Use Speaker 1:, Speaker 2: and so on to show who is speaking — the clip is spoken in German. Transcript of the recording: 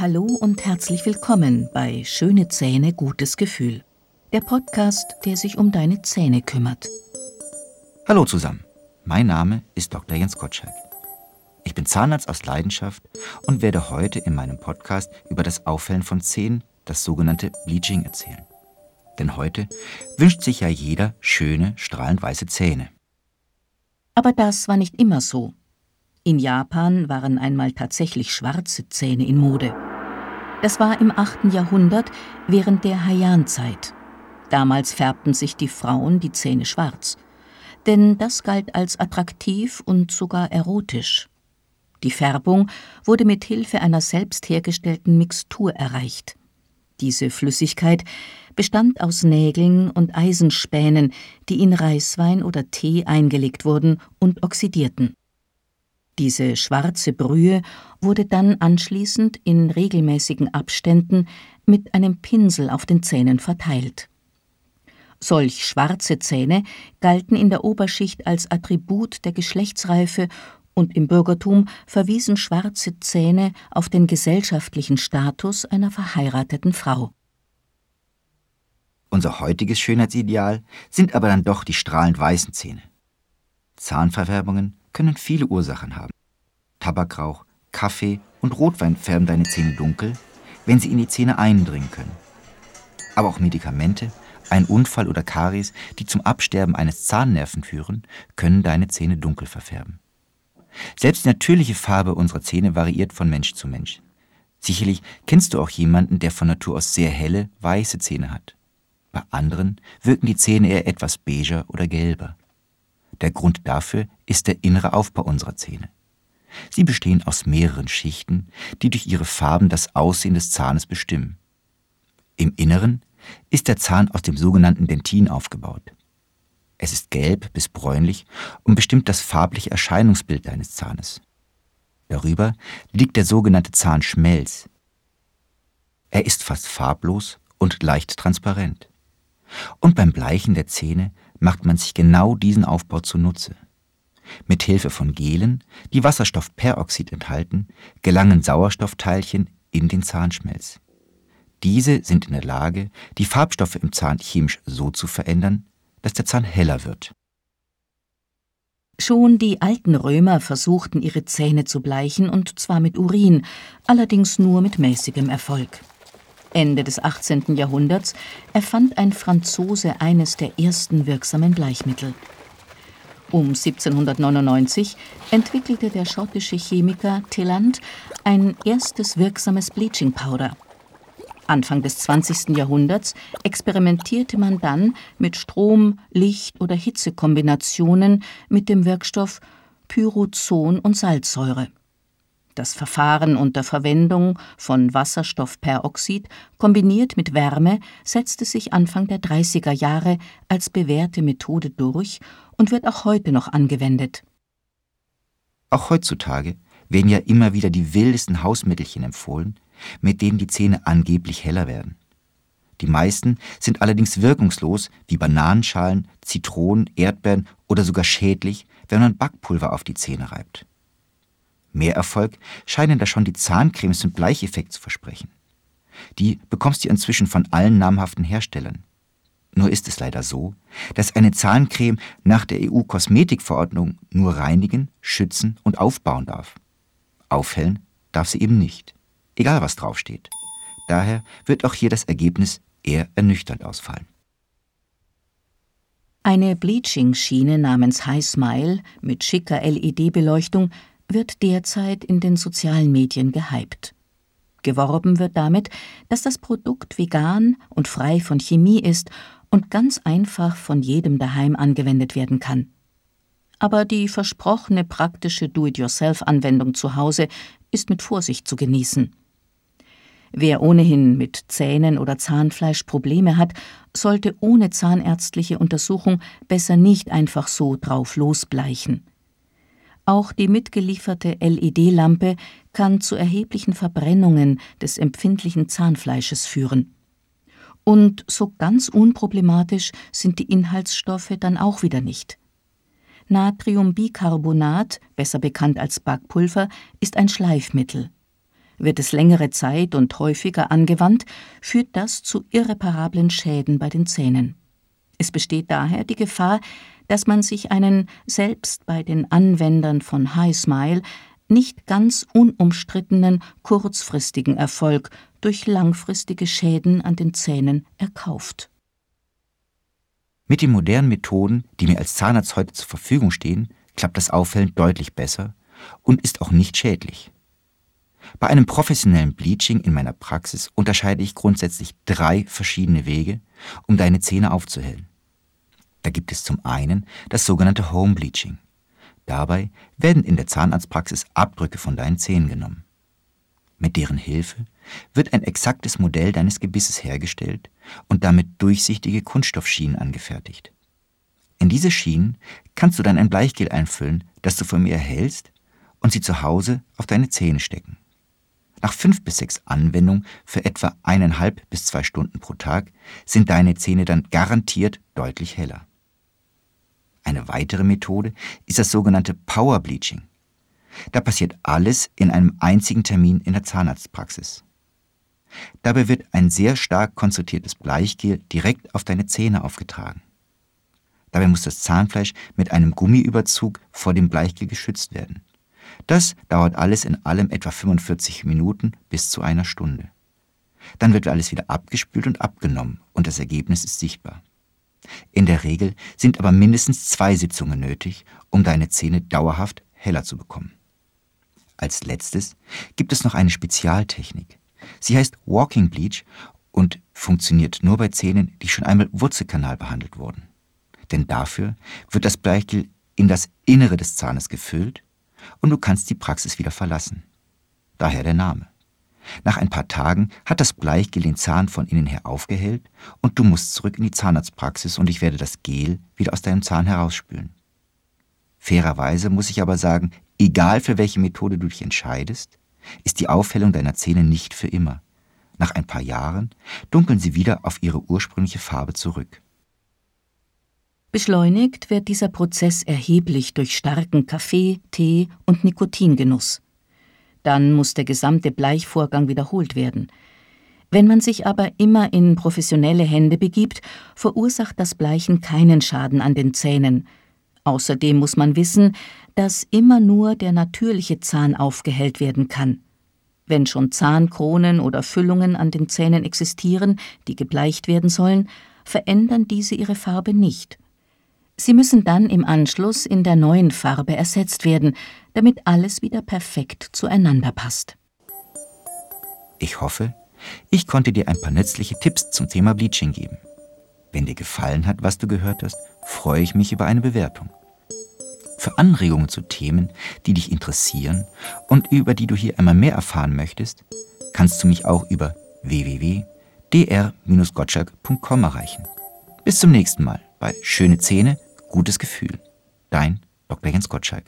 Speaker 1: Hallo und herzlich willkommen bei Schöne Zähne, gutes Gefühl. Der Podcast, der sich um deine Zähne kümmert.
Speaker 2: Hallo zusammen, mein Name ist Dr. Jens Gottschalk. Ich bin Zahnarzt aus Leidenschaft und werde heute in meinem Podcast über das Auffällen von Zähnen, das sogenannte Bleaching, erzählen. Denn heute wünscht sich ja jeder schöne, strahlend weiße Zähne.
Speaker 1: Aber das war nicht immer so. In Japan waren einmal tatsächlich schwarze Zähne in Mode. Das war im 8. Jahrhundert während der Heian-Zeit. Damals färbten sich die Frauen die Zähne schwarz. Denn das galt als attraktiv und sogar erotisch. Die Färbung wurde mit Hilfe einer selbst hergestellten Mixtur erreicht. Diese Flüssigkeit bestand aus Nägeln und Eisenspänen, die in Reiswein oder Tee eingelegt wurden und oxidierten. Diese schwarze Brühe wurde dann anschließend in regelmäßigen Abständen mit einem Pinsel auf den Zähnen verteilt. Solch schwarze Zähne galten in der Oberschicht als Attribut der Geschlechtsreife und im Bürgertum verwiesen schwarze Zähne auf den gesellschaftlichen Status einer verheirateten Frau.
Speaker 2: Unser heutiges Schönheitsideal sind aber dann doch die strahlend weißen Zähne. Zahnverfärbungen können viele Ursachen haben. Tabakrauch, Kaffee und Rotwein färben deine Zähne dunkel, wenn sie in die Zähne eindringen können. Aber auch Medikamente, ein Unfall oder Karies, die zum Absterben eines Zahnnerven führen, können deine Zähne dunkel verfärben. Selbst die natürliche Farbe unserer Zähne variiert von Mensch zu Mensch. Sicherlich kennst du auch jemanden, der von Natur aus sehr helle, weiße Zähne hat. Bei anderen wirken die Zähne eher etwas beiger oder gelber. Der Grund dafür ist der innere Aufbau unserer Zähne. Sie bestehen aus mehreren Schichten, die durch ihre Farben das Aussehen des Zahnes bestimmen. Im Inneren ist der Zahn aus dem sogenannten Dentin aufgebaut. Es ist gelb bis bräunlich und bestimmt das farbliche Erscheinungsbild deines Zahnes. Darüber liegt der sogenannte Zahnschmelz. Er ist fast farblos und leicht transparent. Und beim Bleichen der Zähne macht man sich genau diesen Aufbau zunutze. Mit Hilfe von Gelen, die Wasserstoffperoxid enthalten, gelangen Sauerstoffteilchen in den Zahnschmelz. Diese sind in der Lage, die Farbstoffe im Zahn chemisch so zu verändern, dass der Zahn heller wird.
Speaker 1: Schon die alten Römer versuchten ihre Zähne zu bleichen, und zwar mit Urin, allerdings nur mit mäßigem Erfolg. Ende des 18. Jahrhunderts erfand ein Franzose eines der ersten wirksamen Bleichmittel. Um 1799 entwickelte der schottische Chemiker Tilland ein erstes wirksames Bleaching Powder. Anfang des 20. Jahrhunderts experimentierte man dann mit Strom-, Licht- oder Hitzekombinationen mit dem Wirkstoff Pyrozon und Salzsäure. Das Verfahren unter Verwendung von Wasserstoffperoxid kombiniert mit Wärme setzte sich Anfang der 30er Jahre als bewährte Methode durch und wird auch heute noch angewendet.
Speaker 2: Auch heutzutage werden ja immer wieder die wildesten Hausmittelchen empfohlen, mit denen die Zähne angeblich heller werden. Die meisten sind allerdings wirkungslos, wie Bananenschalen, Zitronen, Erdbeeren oder sogar schädlich, wenn man Backpulver auf die Zähne reibt. Mehr Erfolg scheinen da schon die Zahncremes mit Bleicheffekt zu versprechen. Die bekommst du inzwischen von allen namhaften Herstellern. Nur ist es leider so, dass eine Zahncreme nach der EU-Kosmetikverordnung nur reinigen, schützen und aufbauen darf. Aufhellen darf sie eben nicht, egal was draufsteht. Daher wird auch hier das Ergebnis eher ernüchternd ausfallen.
Speaker 1: Eine Bleaching-Schiene namens High Smile mit schicker LED-Beleuchtung wird derzeit in den sozialen Medien gehypt. Geworben wird damit, dass das Produkt vegan und frei von Chemie ist und ganz einfach von jedem daheim angewendet werden kann. Aber die versprochene praktische Do-it-yourself-Anwendung zu Hause ist mit Vorsicht zu genießen. Wer ohnehin mit Zähnen oder Zahnfleisch Probleme hat, sollte ohne zahnärztliche Untersuchung besser nicht einfach so drauf losbleichen. Auch die mitgelieferte LED-Lampe kann zu erheblichen Verbrennungen des empfindlichen Zahnfleisches führen. Und so ganz unproblematisch sind die Inhaltsstoffe dann auch wieder nicht. Natriumbicarbonat, besser bekannt als Backpulver, ist ein Schleifmittel. Wird es längere Zeit und häufiger angewandt, führt das zu irreparablen Schäden bei den Zähnen. Es besteht daher die Gefahr, dass man sich einen, selbst bei den Anwendern von High Smile, nicht ganz unumstrittenen kurzfristigen Erfolg durch langfristige Schäden an den Zähnen erkauft.
Speaker 2: Mit den modernen Methoden, die mir als Zahnarzt heute zur Verfügung stehen, klappt das Auffällen deutlich besser und ist auch nicht schädlich. Bei einem professionellen Bleaching in meiner Praxis unterscheide ich grundsätzlich drei verschiedene Wege, um deine Zähne aufzuhellen. Da gibt es zum einen das sogenannte Home Bleaching. Dabei werden in der Zahnarztpraxis Abdrücke von deinen Zähnen genommen. Mit deren Hilfe wird ein exaktes Modell deines Gebisses hergestellt und damit durchsichtige Kunststoffschienen angefertigt. In diese Schienen kannst du dann ein Bleichgel einfüllen, das du von mir erhältst, und sie zu Hause auf deine Zähne stecken. Nach fünf bis sechs Anwendungen für etwa eineinhalb bis zwei Stunden pro Tag sind deine Zähne dann garantiert deutlich heller. Eine weitere Methode ist das sogenannte Power Bleaching. Da passiert alles in einem einzigen Termin in der Zahnarztpraxis. Dabei wird ein sehr stark konzentriertes Bleichgel direkt auf deine Zähne aufgetragen. Dabei muss das Zahnfleisch mit einem Gummiüberzug vor dem Bleichgel geschützt werden. Das dauert alles in allem etwa 45 Minuten bis zu einer Stunde. Dann wird alles wieder abgespült und abgenommen und das Ergebnis ist sichtbar. In der Regel sind aber mindestens zwei Sitzungen nötig, um deine Zähne dauerhaft heller zu bekommen. Als letztes gibt es noch eine Spezialtechnik. Sie heißt Walking Bleach und funktioniert nur bei Zähnen, die schon einmal Wurzelkanal behandelt wurden. Denn dafür wird das Bleichgel in das Innere des Zahnes gefüllt und du kannst die Praxis wieder verlassen. Daher der Name. Nach ein paar Tagen hat das Bleichgel den Zahn von innen her aufgehellt und du musst zurück in die Zahnarztpraxis und ich werde das Gel wieder aus deinem Zahn herausspülen. Fairerweise muss ich aber sagen, egal für welche Methode du dich entscheidest, ist die Aufhellung deiner Zähne nicht für immer. Nach ein paar Jahren dunkeln sie wieder auf ihre ursprüngliche Farbe zurück.
Speaker 1: Beschleunigt wird dieser Prozess erheblich durch starken Kaffee, Tee und Nikotingenuss. Dann muss der gesamte Bleichvorgang wiederholt werden. Wenn man sich aber immer in professionelle Hände begibt, verursacht das Bleichen keinen Schaden an den Zähnen. Außerdem muss man wissen, dass immer nur der natürliche Zahn aufgehellt werden kann. Wenn schon Zahnkronen oder Füllungen an den Zähnen existieren, die gebleicht werden sollen, verändern diese ihre Farbe nicht. Sie müssen dann im Anschluss in der neuen Farbe ersetzt werden, damit alles wieder perfekt zueinander passt.
Speaker 2: Ich hoffe, ich konnte dir ein paar nützliche Tipps zum Thema Bleaching geben. Wenn dir gefallen hat, was du gehört hast, freue ich mich über eine Bewertung. Für Anregungen zu Themen, die dich interessieren und über die du hier einmal mehr erfahren möchtest, kannst du mich auch über www.dr-gottschalk.com erreichen. Bis zum nächsten Mal bei Schöne Zähne gutes Gefühl. Dein Dr. Jens Gottschalk.